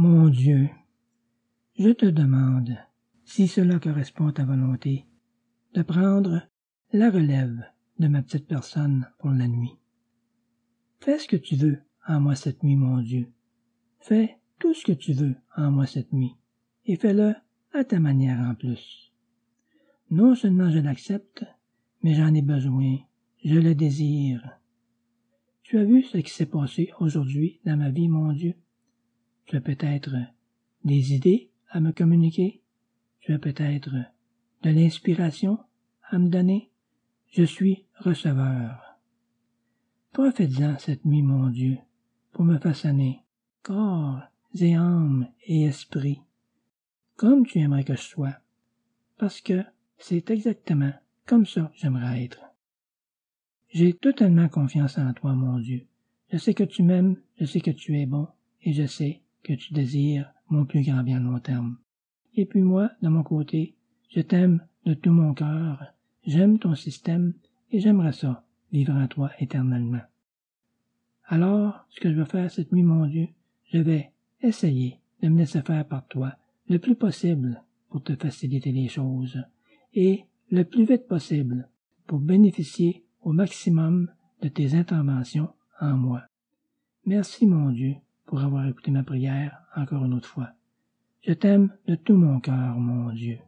Mon Dieu, je te demande, si cela correspond à ta volonté, de prendre la relève de ma petite personne pour la nuit. Fais ce que tu veux en moi cette nuit, mon Dieu. Fais tout ce que tu veux en moi cette nuit, et fais-le à ta manière en plus. Non seulement je l'accepte, mais j'en ai besoin, je le désire. Tu as vu ce qui s'est passé aujourd'hui dans ma vie, mon Dieu? Tu as peut-être des idées à me communiquer? Tu as peut-être de l'inspiration à me donner? Je suis receveur. Profite-en cette nuit, mon Dieu, pour me façonner, corps et âme et esprit, comme tu aimerais que je sois, parce que c'est exactement comme ça que j'aimerais être. J'ai totalement confiance en toi, mon Dieu. Je sais que tu m'aimes, je sais que tu es bon, et je sais que tu désires mon plus grand bien long terme. Et puis moi, de mon côté, je t'aime de tout mon cœur, j'aime ton système, et j'aimerais ça, vivre en toi éternellement. Alors, ce que je veux faire cette nuit, mon Dieu, je vais essayer de me laisser faire par toi le plus possible pour te faciliter les choses, et le plus vite possible pour bénéficier au maximum de tes interventions en moi. Merci, mon Dieu, pour avoir écouté ma prière encore une autre fois. Je t'aime de tout mon cœur, mon Dieu.